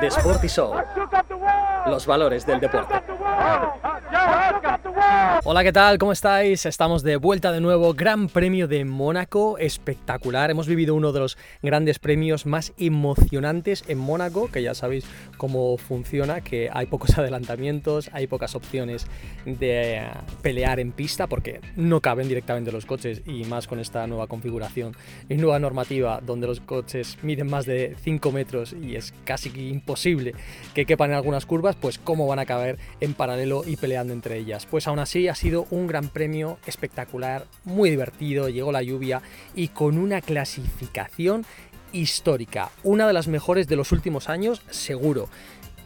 The Sporty Show. Los valores del deporte. Hola, ¿qué tal? ¿Cómo estáis? Estamos de vuelta de nuevo. Gran Premio de Mónaco, espectacular. Hemos vivido uno de los grandes premios más emocionantes en Mónaco, que ya sabéis cómo funciona, que hay pocos adelantamientos, hay pocas opciones de pelear en pista, porque no caben directamente los coches, y más con esta nueva configuración y nueva normativa, donde los coches miden más de 5 metros y es casi imposible que quepan en algunas curvas, pues cómo van a caber en paralelo y peleando entre ellas. Pues aún así ha sido un gran premio espectacular, muy divertido, llegó la lluvia y con una clasificación histórica, una de las mejores de los últimos años, seguro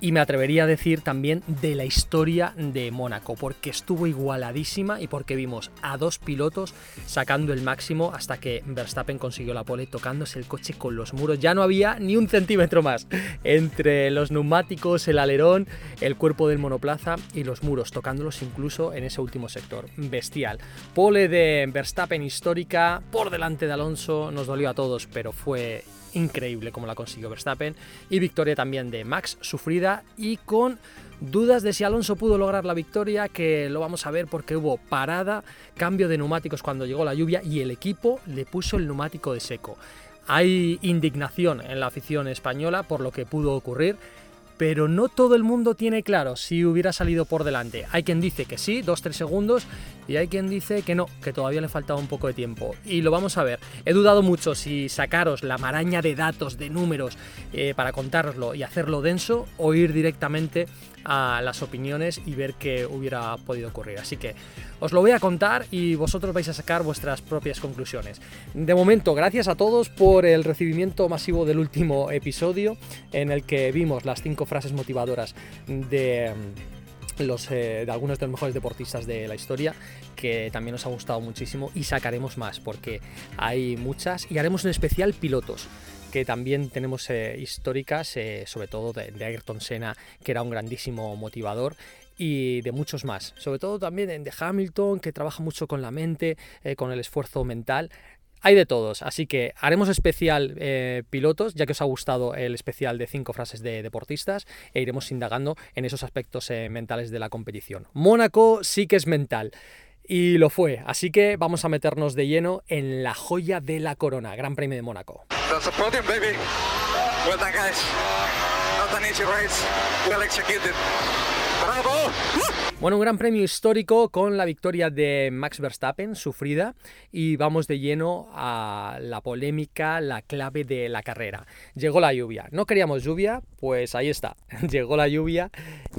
y me atrevería a decir también de la historia de Mónaco, porque estuvo igualadísima y porque vimos a dos pilotos sacando el máximo hasta que Verstappen consiguió la pole tocándose el coche con los muros. Ya no había ni un centímetro más entre los neumáticos, el alerón, el cuerpo del monoplaza y los muros, tocándolos incluso en ese último sector. Bestial. Pole de Verstappen histórica por delante de Alonso, nos dolió a todos, pero fue increíble como la consiguió Verstappen. Y victoria también de Max, sufrida y con dudas de si Alonso pudo lograr la victoria, que lo vamos a ver porque hubo parada, cambio de neumáticos cuando llegó la lluvia y el equipo le puso el neumático de seco. Hay indignación en la afición española por lo que pudo ocurrir pero no todo el mundo tiene claro si hubiera salido por delante. Hay quien dice que sí, 2-3 segundos, y hay quien dice que no, que todavía le faltaba un poco de tiempo. Y lo vamos a ver. He dudado mucho si sacaros la maraña de datos, de números, eh, para contároslo y hacerlo denso, o ir directamente a las opiniones y ver qué hubiera podido ocurrir. Así que os lo voy a contar y vosotros vais a sacar vuestras propias conclusiones. De momento, gracias a todos por el recibimiento masivo del último episodio en el que vimos las cinco frases motivadoras de los, eh, de algunos de los mejores deportistas de la historia, que también nos ha gustado muchísimo y sacaremos más, porque hay muchas y haremos un especial pilotos que también tenemos eh, históricas, eh, sobre todo de, Ayrton Senna, que era un grandísimo motivador y de muchos más. Sobre todo también de Hamilton, que trabaja mucho con la mente, eh, con el esfuerzo mental. Hay de todos, así que haremos especial pilotos, ya que os ha gustado el especial de cinco frases de deportistas, e iremos indagando en esos aspectos mentales de la competición. Mónaco sí que es mental. Y lo fue, así que vamos a meternos de lleno en la joya de la corona, Gran Premio de Mónaco. Bueno, un gran premio histórico con la victoria de Max Verstappen, sufrida, y vamos de lleno a la polémica, la clave de la carrera. Llegó la lluvia. No queríamos lluvia, pues ahí está. Llegó la lluvia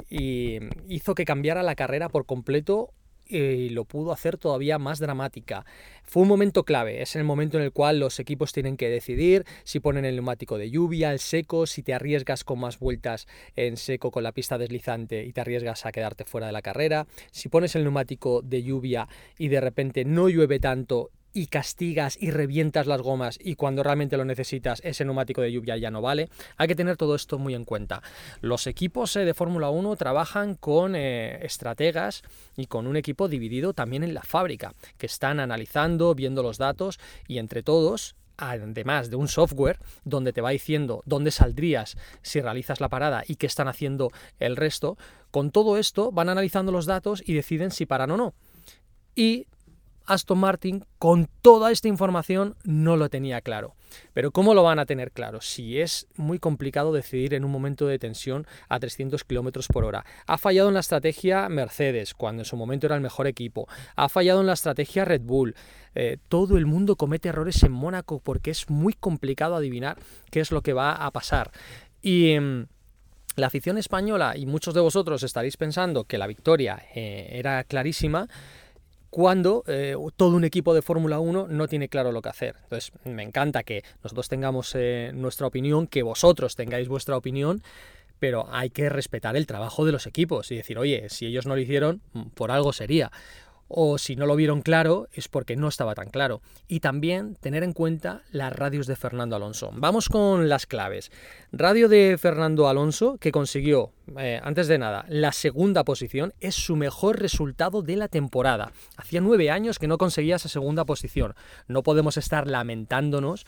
y hizo que cambiara la carrera por completo y lo pudo hacer todavía más dramática. Fue un momento clave, es el momento en el cual los equipos tienen que decidir si ponen el neumático de lluvia, el seco, si te arriesgas con más vueltas en seco con la pista deslizante y te arriesgas a quedarte fuera de la carrera, si pones el neumático de lluvia y de repente no llueve tanto y castigas y revientas las gomas y cuando realmente lo necesitas ese neumático de lluvia ya no vale. Hay que tener todo esto muy en cuenta. Los equipos eh, de Fórmula 1 trabajan con eh, estrategas y con un equipo dividido también en la fábrica, que están analizando, viendo los datos y entre todos además de un software donde te va diciendo dónde saldrías si realizas la parada y qué están haciendo el resto, con todo esto van analizando los datos y deciden si paran o no. Y Aston Martin con toda esta información no lo tenía claro. Pero ¿cómo lo van a tener claro? Si es muy complicado decidir en un momento de tensión a 300 km por hora. Ha fallado en la estrategia Mercedes, cuando en su momento era el mejor equipo. Ha fallado en la estrategia Red Bull. Eh, todo el mundo comete errores en Mónaco porque es muy complicado adivinar qué es lo que va a pasar. Y... Mm, la afición española, y muchos de vosotros estaréis pensando que la victoria eh, era clarísima, cuando eh, todo un equipo de Fórmula 1 no tiene claro lo que hacer. Entonces, me encanta que nosotros tengamos eh, nuestra opinión, que vosotros tengáis vuestra opinión, pero hay que respetar el trabajo de los equipos y decir, oye, si ellos no lo hicieron, mm, por algo sería o si no lo vieron claro es porque no estaba tan claro. Y también tener en cuenta las radios de Fernando Alonso. Vamos con las claves. Radio de Fernando Alonso, que consiguió, eh, antes de nada, la segunda posición, es su mejor resultado de la temporada. Hacía nueve años que no conseguía esa segunda posición. No podemos estar lamentándonos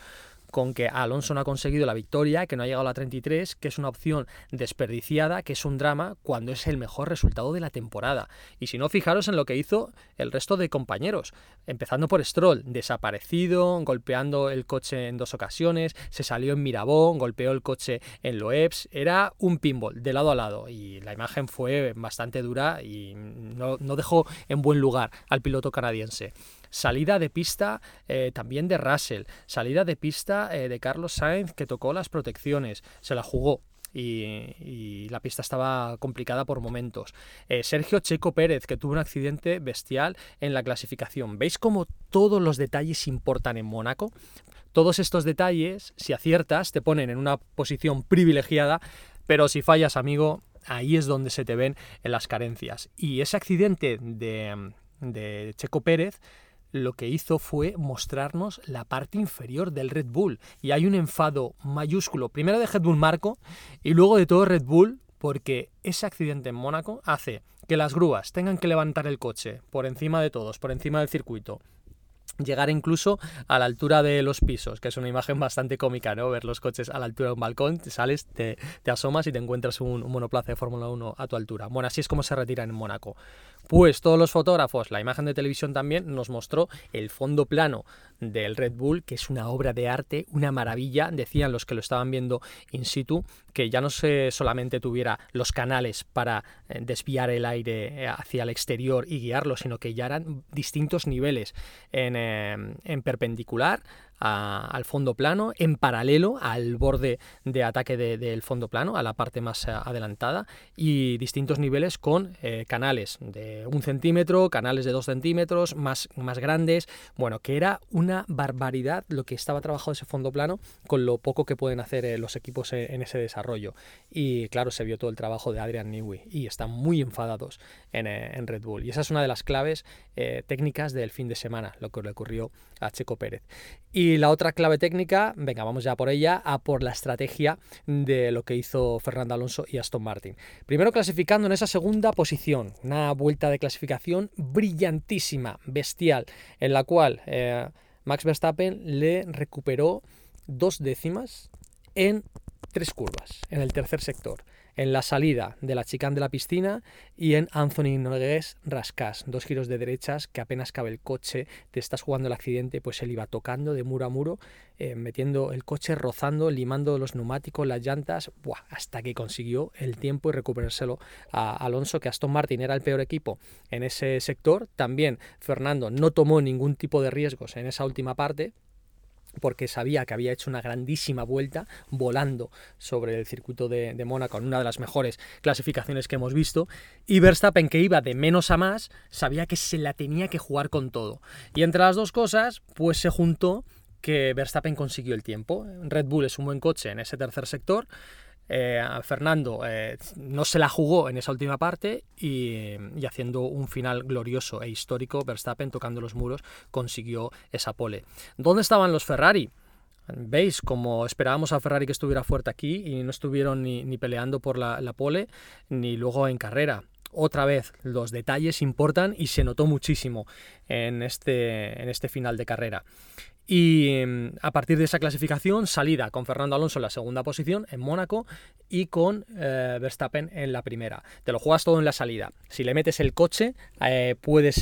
con que Alonso no ha conseguido la victoria, que no ha llegado a la 33, que es una opción desperdiciada, que es un drama cuando es el mejor resultado de la temporada. Y si no, fijaros en lo que hizo el resto de compañeros, empezando por Stroll, desaparecido, golpeando el coche en dos ocasiones, se salió en Mirabón, golpeó el coche en Loebs, era un pinball de lado a lado y la imagen fue bastante dura y no, no dejó en buen lugar al piloto canadiense. Salida de pista eh, también de Russell, salida de pista eh, de Carlos Sainz que tocó las protecciones, se la jugó, y, la pista estaba complicada por momentos. Eh, Sergio Checo Pérez, que tuvo un accidente bestial en la clasificación. ¿Veis cómo todos los detalles importan en Mónaco? Todos estos detalles, si aciertas, te ponen en una posición privilegiada, pero si fallas, amigo, ahí es donde se te ven en las carencias. Y ese accidente de, de Checo Pérez lo que hizo fue mostrarnos la parte inferior del Red Bull. Y hay un enfado mayúsculo, primero de Red Bull Marco y luego de todo Red Bull, porque ese accidente en Mónaco hace que las grúas tengan que levantar el coche por encima de todos, por encima del circuito, llegar incluso a la altura de los pisos, que es una imagen bastante cómica, ¿no? Ver los coches a la altura de un balcón, te sales, te, asomas y te encuentras un, un monoplaza de Fórmula 1 a tu altura. Bueno, así es como se retiran en Mónaco. Pues todos los fotógrafos, la imagen de televisión también nos mostró el fondo plano del Red Bull, que es una obra de arte, una maravilla, decían los que lo estaban viendo in situ, que ya no se solamente tuviera los canales para eh, desviar el aire eh, hacia el exterior y guiarlo, sino que ya eran distintos niveles en, eh, en perpendicular, al fondo plano, en paralelo al borde de ataque del fondo plano, a la parte más eh, adelantada, y distintos niveles con eh, canales de un centímetro, canales de dos centímetros, más, más grandes. Bueno, que era una barbaridad lo que estaba trabajado ese fondo plano con lo poco que pueden hacer eh, los equipos en ese desarrollo. Y claro, se vio todo el trabajo de Adrian Newey y están muy enfadados en, en Red Bull. Y esa es una de las claves técnicas del fin de semana, lo que le ocurrió a Checo Pérez. Y la otra clave técnica, venga, vamos ya por ella, a por la estrategia de lo que hizo Fernando Alonso y Aston Martin. Primero clasificando en esa segunda posición, una vuelta de clasificación brillantísima, bestial, en la cual eh, Max Verstappen le recuperó dos décimas en tres curvas, en el tercer sector en la salida de la chicane de la piscina y en Anthony Nogués Rascas, dos giros de derechas que apenas cabe el coche, te estás jugando el accidente, pues él iba tocando de muro a muro, eh, metiendo el coche, rozando, limando los neumáticos, las llantas, hasta que consiguió el tiempo y recuperárselo a Alonso, que Aston Martin era el peor equipo en ese sector. También Fernando no tomó ningún tipo de riesgos en esa última parte, porque sabía que había hecho una grandísima vuelta volando sobre el circuito de, Mónaco en una de las mejores clasificaciones que hemos visto. Y Verstappen que iba de menos a más sabía que se la tenía que jugar con todo. Y entre las dos cosas pues se juntó que Verstappen consiguió el tiempo. Red Bull es un buen coche en ese tercer sector eh, Fernando eh, no se la jugó en esa última parte y, haciendo un final glorioso e histórico, Verstappen tocando los muros consiguió esa pole. ¿Dónde estaban los Ferrari? ¿Veis? Como esperábamos a Ferrari que estuviera fuerte aquí y no estuvieron ni, peleando por la, pole ni luego en carrera otra vez los detalles importan y se notó muchísimo en este, en este final de carrera. Y mm, a partir de esa clasificación, salida con Fernando Alonso en la segunda posición en Mónaco y con eh, Verstappen en la primera. Te lo juegas todo en la salida. Si le metes el coche, eh, puedes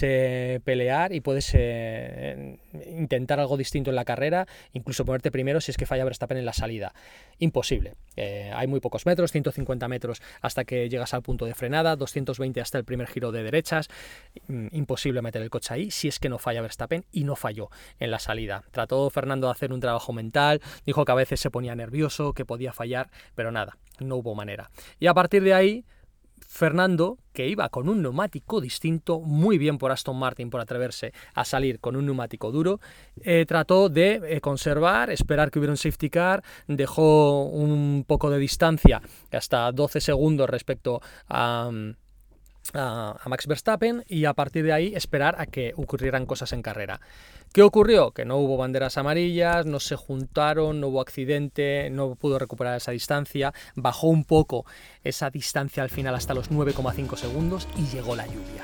pelear y puedes intentar algo distinto en la carrera, incluso ponerte primero si es que falla Verstappen en la salida. Imposible. Hay muy pocos metros, 150 metros hasta que llegas al punto de frenada, 220 hasta el primer giro de derechas. Mm, imposible meter el coche ahí si es que no falla Verstappen y no falló en la salida Trató Fernando de hacer un trabajo mental, dijo que a veces se ponía nervioso, que podía fallar, pero nada, no hubo manera. Y a partir de ahí, Fernando, que iba con un neumático distinto, muy bien por Aston Martin por atreverse a salir con un neumático duro, eh, trató de eh, conservar, esperar que hubiera un safety car, dejó un poco de distancia, hasta 12 segundos respecto a... a Max Verstappen y a partir de ahí esperar a que ocurrieran cosas en carrera. ¿Qué ocurrió? Que no hubo banderas amarillas, no se juntaron, no hubo accidente, no pudo recuperar esa distancia, bajó un poco esa distancia al final hasta los 9,5 segundos y llegó la lluvia.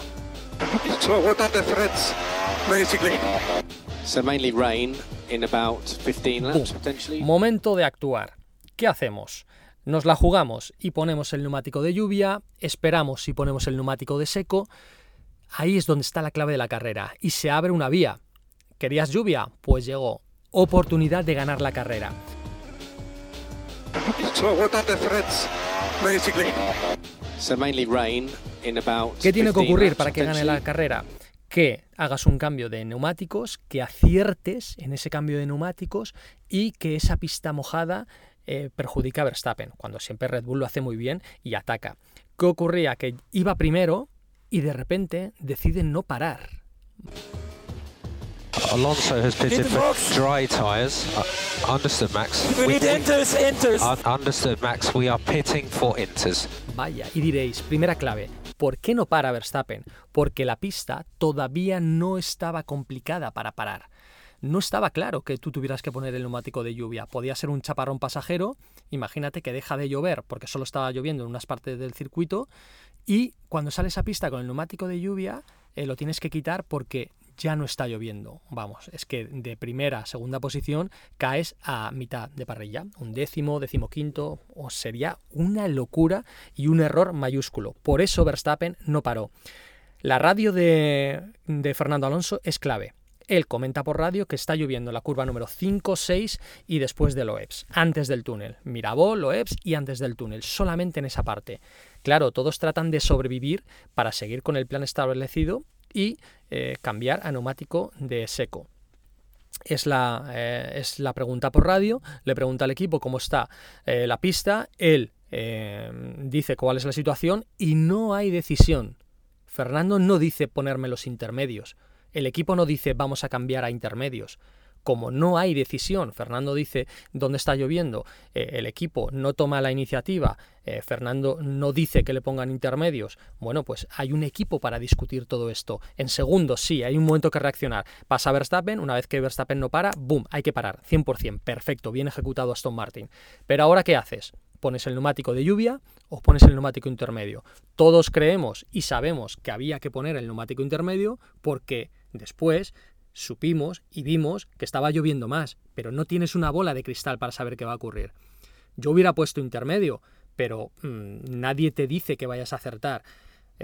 So mainly rain Momento de actuar. ¿Qué hacemos? Nos la jugamos y ponemos el neumático de lluvia, esperamos y ponemos el neumático de seco. Ahí es donde está la clave de la carrera y se abre una vía. ¿Querías lluvia? Pues llegó. Oportunidad de ganar la carrera. ¿Qué tiene que ocurrir para que gane la carrera? Que hagas un cambio de neumáticos, que aciertes en ese cambio de neumáticos y que esa pista mojada eh, perjudica a Verstappen, cuando siempre Red Bull lo hace muy bien y ataca. ¿Qué ocurría? Que iba primero y de repente decide no parar. Alonso has pitted for dry tires. Uh, understood, Max. We, inters, inters. Uh, understood, Max. We are pitting for inters. Vaya, y diréis, primera clave, ¿por qué no para Verstappen? Porque la pista todavía no estaba complicada para parar. No estaba claro que tú tuvieras que poner el neumático de lluvia. Podía ser un chaparrón pasajero. Imagínate que deja de llover porque solo estaba lloviendo en unas partes del circuito. Y cuando sales a pista con el neumático de lluvia, eh, lo tienes que quitar porque ya no está lloviendo. Vamos, es que de primera segunda posición caes a mitad de parrilla. Un décimo, decimoquinto, o sería una locura y un error mayúsculo. Por eso Verstappen no paró. La radio de Fernando Alonso es clave. Él comenta por radio que está lloviendo la curva número 5, 6 y después de Loebs, antes del túnel. Mirabó, Loebs y antes del túnel, solamente en esa parte. Claro, todos tratan de sobrevivir para seguir con el plan establecido y eh, cambiar a neumático de seco. Es la, eh, es la, pregunta por radio, le pregunta al equipo cómo está eh, la pista, él dice cuál es la situación y no hay decisión. Fernando no dice ponerme los intermedios, el equipo no dice vamos a cambiar a intermedios como no hay decisión, Fernando dice dónde está lloviendo, eh, el equipo no toma la iniciativa, eh, Fernando no dice que le pongan intermedios, bueno, pues hay un equipo para discutir todo esto. En segundos, sí, hay un momento que reaccionar. Pasa Verstappen, una vez que Verstappen no para, ¡boom! Hay que parar, 100%, perfecto, bien ejecutado Aston Martin. Pero ahora, ¿qué haces? pones el neumático de lluvia o pones el neumático intermedio. Todos creemos y sabemos que había que poner el neumático intermedio porque después supimos y vimos que estaba lloviendo más, pero no tienes una bola de cristal para saber qué va a ocurrir. Yo hubiera puesto intermedio, pero mm, nadie te dice que vayas a acertar.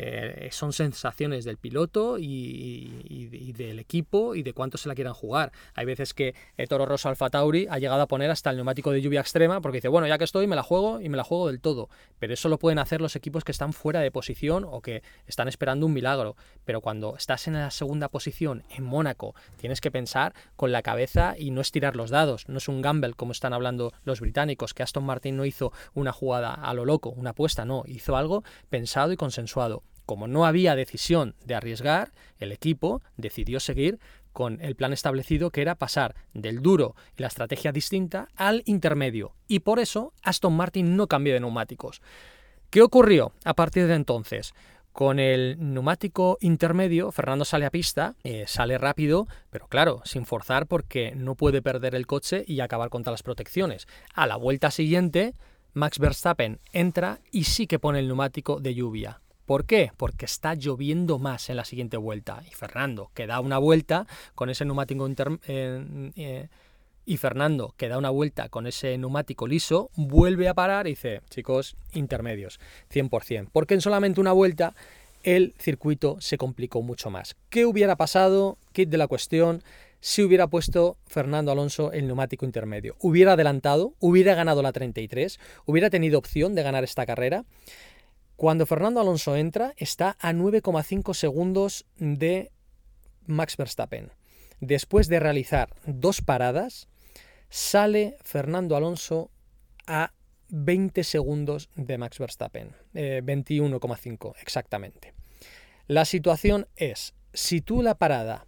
Eh, son sensaciones del piloto y, del equipo y de cuánto se la quieran jugar. Hay veces que Toro Rosso Alfa Tauri ha llegado a poner hasta el neumático de lluvia extrema porque dice, bueno, ya que estoy, me la juego y me la juego del todo. Pero eso lo pueden hacer los equipos que están fuera de posición o que están esperando un milagro. Pero cuando estás en la segunda posición en Mónaco, tienes que pensar con la cabeza y no estirar los dados. No es un gamble como están hablando los británicos, que Aston Martin no hizo una jugada a lo loco, una apuesta, no, hizo algo pensado y consensuado. Como no había decisión de arriesgar, el equipo decidió seguir con el plan establecido que era pasar del duro y la estrategia distinta al intermedio. Y por eso Aston Martin no cambió de neumáticos. ¿Qué ocurrió a partir de entonces? Con el neumático intermedio, Fernando sale a pista, eh, sale rápido, pero claro, sin forzar porque no puede perder el coche y acabar contra las protecciones. A la vuelta siguiente, Max Verstappen entra y sí que pone el neumático de lluvia. ¿Por qué? Porque está lloviendo más en la siguiente vuelta. Y Fernando, que da una vuelta con ese neumático eh, eh, y Fernando, que da una vuelta con ese neumático liso, vuelve a parar y dice, chicos, intermedios, 100%. Porque en solamente una vuelta el circuito se complicó mucho más. ¿Qué hubiera pasado? Kit de la cuestión si hubiera puesto Fernando Alonso el neumático intermedio. Hubiera adelantado, hubiera ganado la 33, hubiera tenido opción de ganar esta carrera. Cuando Fernando Alonso entra, está a 9,5 segundos de Max Verstappen. Después de realizar dos paradas, sale Fernando Alonso a 20 segundos de Max Verstappen. 21,5 eh, exactamente. La situación es, si tú la parada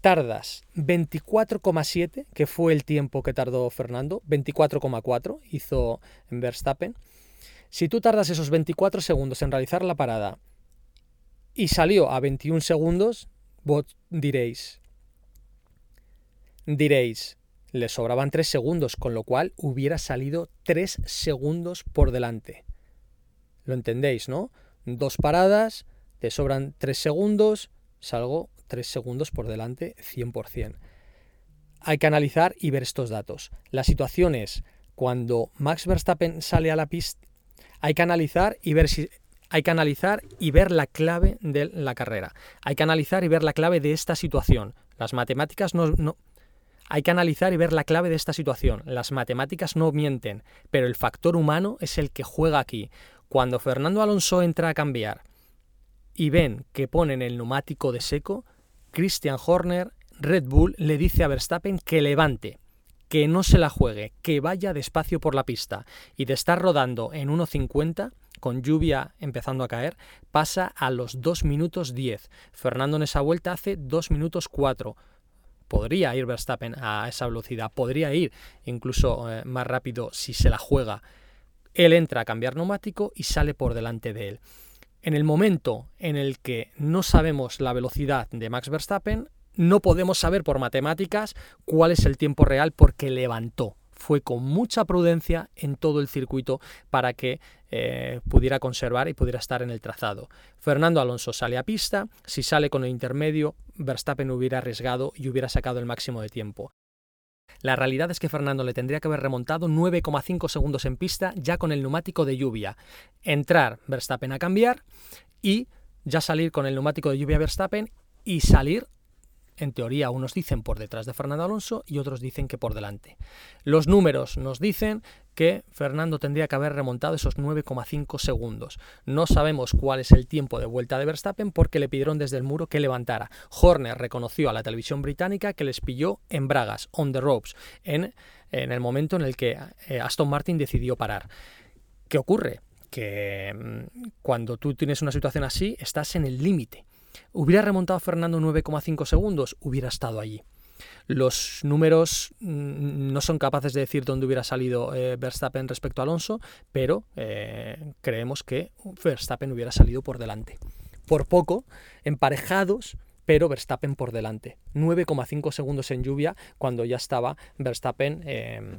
tardas 24,7, que fue el tiempo que tardó Fernando, 24,4 hizo Verstappen, si tú tardas esos 24 segundos en realizar la parada y salió a 21 segundos, vos diréis, diréis, le sobraban 3 segundos, con lo cual hubiera salido 3 segundos por delante. ¿Lo entendéis, no? Dos paradas, te sobran 3 segundos, salgo 3 segundos por delante 100%. hay que analizar y ver estos datos. La situación es cuando Max Verstappen sale a la pista, hay que analizar y ver si hay que analizar y ver la clave de la carrera. Hay que analizar y ver la clave de esta situación. Las matemáticas no, hay que analizar y ver la clave de esta situación. Las matemáticas no mienten, pero el factor humano es el que juega aquí. Cuando Fernando Alonso entra a cambiar y ven que ponen el neumático de seco, Christian Horner, Red Bull, le dice a Verstappen que levante, que no se la juegue, que vaya despacio por la pista. Y de estar rodando en 1.50, con lluvia empezando a caer, pasa a los 2 minutos 10. Fernando en esa vuelta hace 2 minutos 4 podría ir Verstappen a esa velocidad, podría ir incluso eh, más rápido si se la juega. Él entra a cambiar neumático y sale por delante de él. En el momento en el que no sabemos la velocidad de Max Verstappen, no podemos saber por matemáticas cuál es el tiempo real porque levantó fue con mucha prudencia en todo el circuito para que eh, pudiera conservar y pudiera estar en el trazado. Fernando Alonso sale a pista, si sale con el intermedio, Verstappen hubiera arriesgado y hubiera sacado el máximo de tiempo. La realidad es que Fernando le tendría que haber remontado 9,5 segundos en pista ya con el neumático de lluvia. Entrar Verstappen a cambiar y ya salir con el neumático de lluvia Verstappen y salir en teoría, unos dicen por detrás de Fernando Alonso y otros dicen que por delante. Los números nos dicen que Fernando tendría que haber remontado esos 9,5 segundos. No sabemos cuál es el tiempo de vuelta de Verstappen porque le pidieron desde el muro que levantara. Horner reconoció a la televisión británica que les pilló en bragas, on the ropes, en, en el momento en el que eh, Aston Martin decidió parar. ¿Qué ocurre? Que mm, cuando tú tienes una situación así, estás en el límite. ¿Hubiera remontado Fernando 9,5 segundos? Hubiera estado allí. Los números mm, no son capaces de decir dónde hubiera salido eh, Verstappen respecto a Alonso, pero eh, creemos que Verstappen hubiera salido por delante. Por poco, emparejados, pero Verstappen por delante. 9,5 segundos en lluvia cuando ya estaba Verstappen. Eh,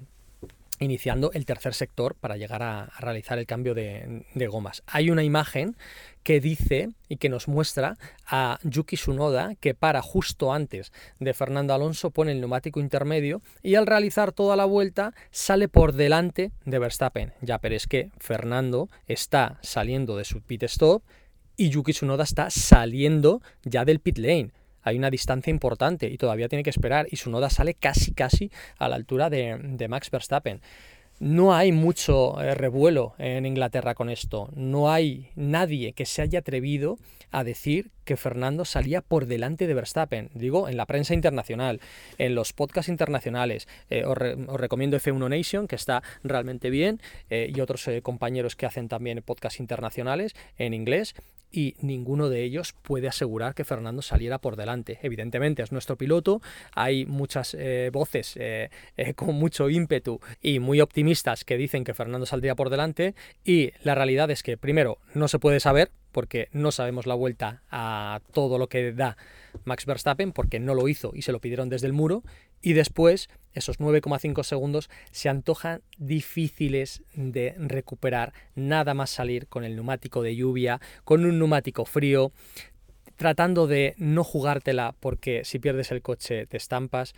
iniciando el tercer sector para llegar a, realizar el cambio de, gomas. Hay una imagen que dice y que nos muestra a Yuki Tsunoda que para justo antes de Fernando Alonso, pone el neumático intermedio y al realizar toda la vuelta sale por delante de Verstappen. Ya, pero es que Fernando está saliendo de su pit stop y Yuki Tsunoda está saliendo ya del pit lane hay una distancia importante y todavía tiene que esperar y su noda sale casi casi a la altura de, Max Verstappen. No hay mucho eh, revuelo en Inglaterra con esto. No hay nadie que se haya atrevido a decir que Fernando salía por delante de Verstappen. Digo, en la prensa internacional, en los podcasts internacionales. Eh, os, recomiendo F1 Nation, que está realmente bien, eh, y otros compañeros que hacen también podcasts internacionales en inglés y ninguno de ellos puede asegurar que Fernando saliera por delante. Evidentemente es nuestro piloto, hay muchas eh, voces eh, eh, con mucho ímpetu y muy optimistas que dicen que Fernando saldría por delante y la realidad es que primero no se puede saber porque no sabemos la vuelta a todo lo que da Max Verstappen porque no lo hizo y se lo pidieron desde el muro y después esos 9,5 segundos se antojan difíciles de recuperar nada más salir con el neumático de lluvia, con un neumático frío, tratando de no jugártela porque si pierdes el coche te estampas.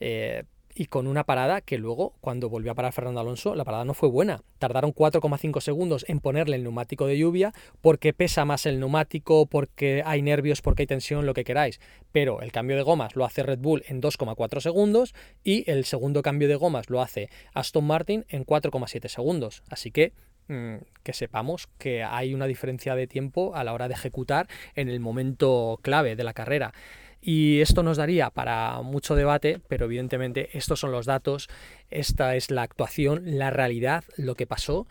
Eh, y con una parada que luego, cuando volvió a parar Fernando Alonso, la parada no fue buena. Tardaron 4,5 segundos en ponerle el neumático de lluvia porque pesa más el neumático, porque hay nervios, porque hay tensión, lo que queráis. Pero el cambio de gomas lo hace Red Bull en 2,4 segundos y el segundo cambio de gomas lo hace Aston Martin en 4,7 segundos. Así que mm, que sepamos que hay una diferencia de tiempo a la hora de ejecutar en el momento clave de la carrera. Y esto nos daría para mucho debate, pero evidentemente estos son los datos, esta es la actuación, la realidad, lo que pasó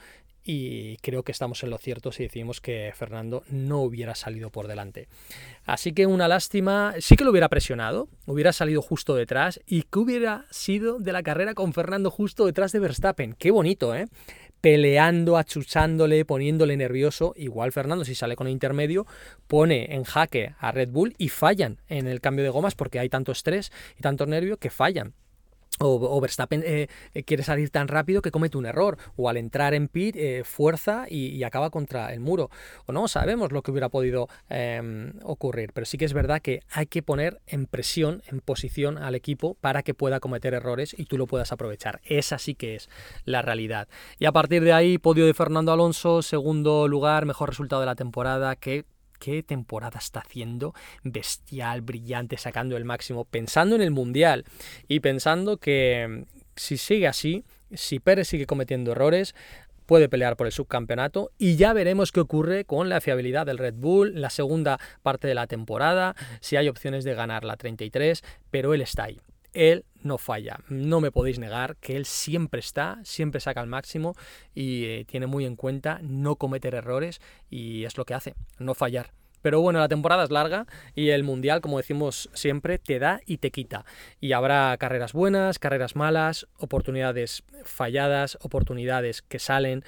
y creo que estamos en lo cierto si decimos que Fernando no hubiera salido por delante. Así que una lástima, sí que lo hubiera presionado, hubiera salido justo detrás y que hubiera sido de la carrera con Fernando justo detrás de Verstappen. Qué bonito, ¿eh? Peleando, achuchándole, poniéndole nervioso. Igual Fernando, si sale con el intermedio, pone en jaque a Red Bull y fallan en el cambio de gomas porque hay tanto estrés y tanto nervio que fallan. O, Verstappen eh, eh, quiere salir tan rápido que comete un error, o al entrar en pit eh, fuerza y, acaba contra el muro, o no sabemos lo que hubiera podido em, ocurrir, pero sí que es verdad que hay que poner en presión, en posición al equipo para que pueda cometer errores y tú lo puedas aprovechar. Esa sí que es la realidad. Y a partir de ahí, podio de Fernando Alonso, segundo lugar, mejor resultado de la temporada, que qué temporada está haciendo, bestial, brillante, sacando el máximo, pensando en el Mundial y pensando que mm, si sigue así, si Pérez sigue cometiendo errores, puede pelear por el subcampeonato y ya veremos qué ocurre con la fiabilidad del Red Bull la segunda parte de la temporada, si hay opciones de ganar la 33, pero él está ahí él no falla. No me podéis negar que él siempre está, siempre saca al máximo y eh, tiene muy en cuenta no cometer errores y es lo que hace, no fallar. Pero bueno, la temporada es larga y el Mundial, como decimos siempre, te da y te quita. Y habrá carreras buenas, carreras malas, oportunidades falladas, oportunidades que salen.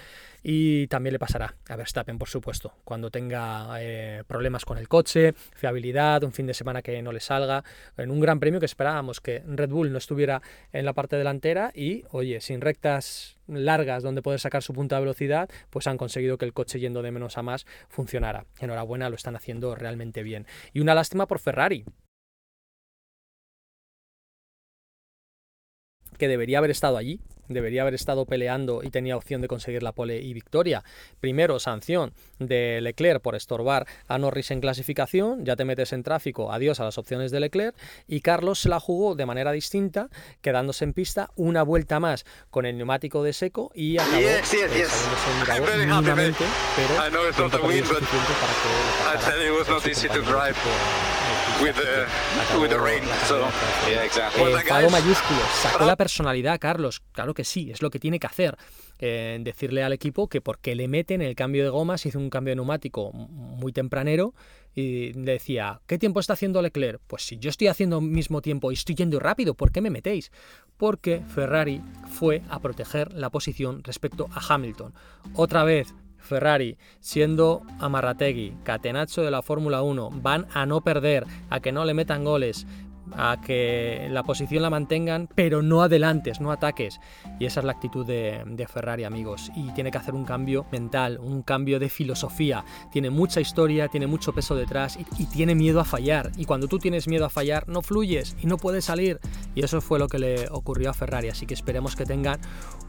Y también le pasará a Verstappen, por supuesto, cuando tenga eh, problemas con el coche, fiabilidad, un fin de semana que no le salga, en un gran premio que esperábamos que Red Bull no estuviera en la parte delantera y, oye, sin rectas largas donde poder sacar su punta de velocidad, pues han conseguido que el coche yendo de menos a más funcionara. Enhorabuena, lo están haciendo realmente bien. Y una lástima por Ferrari, que debería haber estado allí, debería haber estado peleando y tenía opción de conseguir la pole y victoria. Primero, sanción de Leclerc por estorbar a Norris en clasificación, ya te metes en tráfico, adiós a las opciones de Leclerc, y Carlos se la jugó de manera distinta, quedándose en pista una vuelta más con el neumático de seco y acabó yes, yes, yes. Mínimamente, pero mayúsculo, sacó la personalidad, Carlos. Claro que sí, es lo que tiene que hacer. Eh, decirle al equipo que porque le meten el cambio de gomas, hizo un cambio de neumático muy tempranero y le decía, ¿qué tiempo está haciendo Leclerc? Pues si yo estoy haciendo mismo tiempo y estoy yendo rápido, ¿por qué me metéis? Porque Ferrari fue a proteger la posición respecto a Hamilton. Otra vez, Ferrari, siendo Amarrategui, catenacho de la Fórmula 1, van a no perder, a que no le metan goles, a que la posición la mantengan, pero no adelantes, no ataques. Y esa es la actitud de, Ferrari, amigos. Y tiene que hacer un cambio mental, un cambio de filosofía. Tiene mucha historia, tiene mucho peso detrás y, y, tiene miedo a fallar. Y cuando tú tienes miedo a fallar, no fluyes y no puedes salir. Y eso fue lo que le ocurrió a Ferrari. Así que esperemos que tengan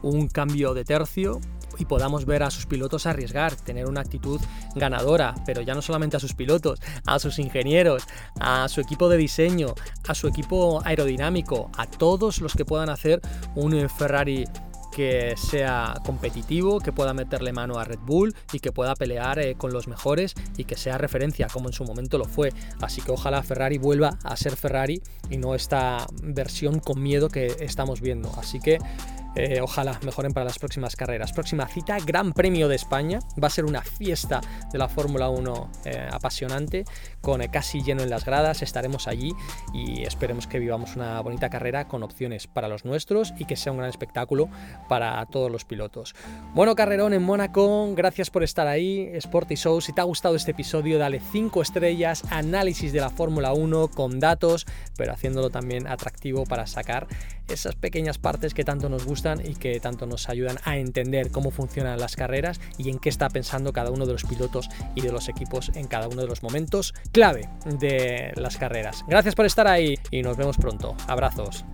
un cambio de tercio y podamos ver a sus pilotos arriesgar, tener una actitud ganadora, pero ya no solamente a sus pilotos, a sus ingenieros, a su equipo de diseño, a su equipo aerodinámico, a todos los que puedan hacer un Ferrari que sea competitivo, que pueda meterle mano a Red Bull y que pueda pelear eh, con los mejores y que sea referencia como en su momento lo fue. Así que ojalá Ferrari vuelva a ser Ferrari y no esta versión con miedo que estamos viendo. Así que eh, ojalá mejoren para las próximas carreras. Próxima cita, Gran Premio de España. Va a ser una fiesta de la Fórmula 1 eh, apasionante, con eh, casi lleno en las gradas. Estaremos allí y esperemos que vivamos una bonita carrera con opciones para los nuestros y que sea un gran espectáculo para todos los pilotos. Bueno, carrerón en Mónaco, gracias por estar ahí. Sporty Show, si te ha gustado este episodio, dale 5 estrellas, análisis de la Fórmula 1 con datos, pero haciéndolo también atractivo para sacar esas pequeñas partes que tanto nos y que tanto nos ayudan a entender cómo funcionan las carreras y en qué está pensando cada uno de los pilotos y de los equipos en cada uno de los momentos clave de las carreras. Gracias por estar ahí y nos vemos pronto. Abrazos.